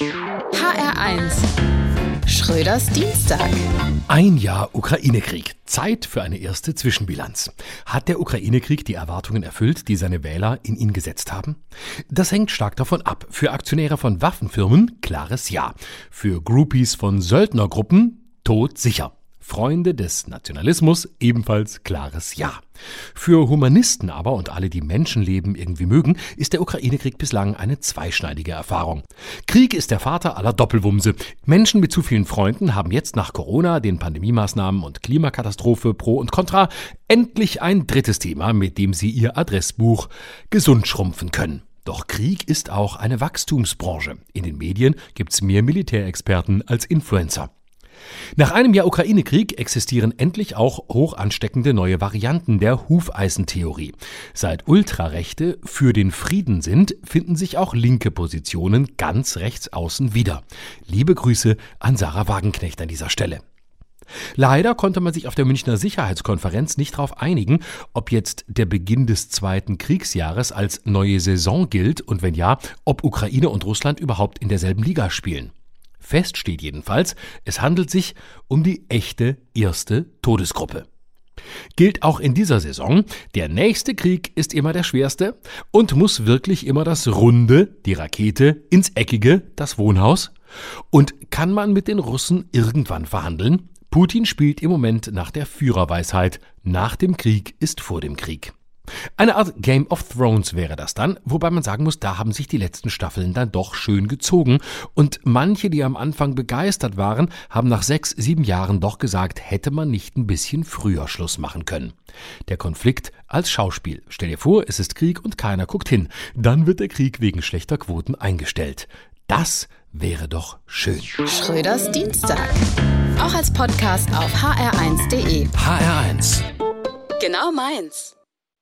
HR1 Schröders Dienstag. Ein Jahr Ukraine-Krieg. Zeit für eine erste Zwischenbilanz. Hat der Ukraine-Krieg die Erwartungen erfüllt, die seine Wähler in ihn gesetzt haben? Das hängt stark davon ab. Für Aktionäre von Waffenfirmen klares Ja. Für Groupies von Söldnergruppen tot sicher. Freunde des Nationalismus ebenfalls klares Ja. Für Humanisten aber und alle, die Menschenleben irgendwie mögen, ist der Ukraine-Krieg bislang eine zweischneidige Erfahrung. Krieg ist der Vater aller Doppelwumse. Menschen mit zu vielen Freunden haben jetzt nach Corona, den Pandemiemaßnahmen und Klimakatastrophe Pro und Contra endlich ein drittes Thema, mit dem sie ihr Adressbuch gesund schrumpfen können. Doch Krieg ist auch eine Wachstumsbranche. In den Medien gibt's mehr Militärexperten als Influencer. Nach einem Jahr Ukraine-Krieg existieren endlich auch hoch ansteckende neue Varianten der Hufeisentheorie. Seit Ultrarechte für den Frieden sind, finden sich auch linke Positionen ganz rechts außen wieder. Liebe Grüße an Sarah Wagenknecht an dieser Stelle. Leider konnte man sich auf der Münchner Sicherheitskonferenz nicht darauf einigen, ob jetzt der Beginn des zweiten Kriegsjahres als neue Saison gilt und wenn ja, ob Ukraine und Russland überhaupt in derselben Liga spielen. Fest steht jedenfalls, es handelt sich um die echte erste Todesgruppe. Gilt auch in dieser Saison, der nächste Krieg ist immer der schwerste und muss wirklich immer das Runde, die Rakete, ins Eckige, das Wohnhaus? Und kann man mit den Russen irgendwann verhandeln? Putin spielt im Moment nach der Führerweisheit, nach dem Krieg ist vor dem Krieg. Eine Art Game of Thrones wäre das dann, wobei man sagen muss, da haben sich die letzten Staffeln dann doch schön gezogen und manche, die am Anfang begeistert waren, haben nach sechs, sieben Jahren doch gesagt, hätte man nicht ein bisschen früher Schluss machen können. Der Konflikt als Schauspiel. Stell dir vor, es ist Krieg und keiner guckt hin. Dann wird der Krieg wegen schlechter Quoten eingestellt. Das wäre doch schön. Schröders Dienstag. Auch als Podcast auf hr1.de. HR1. Genau meins.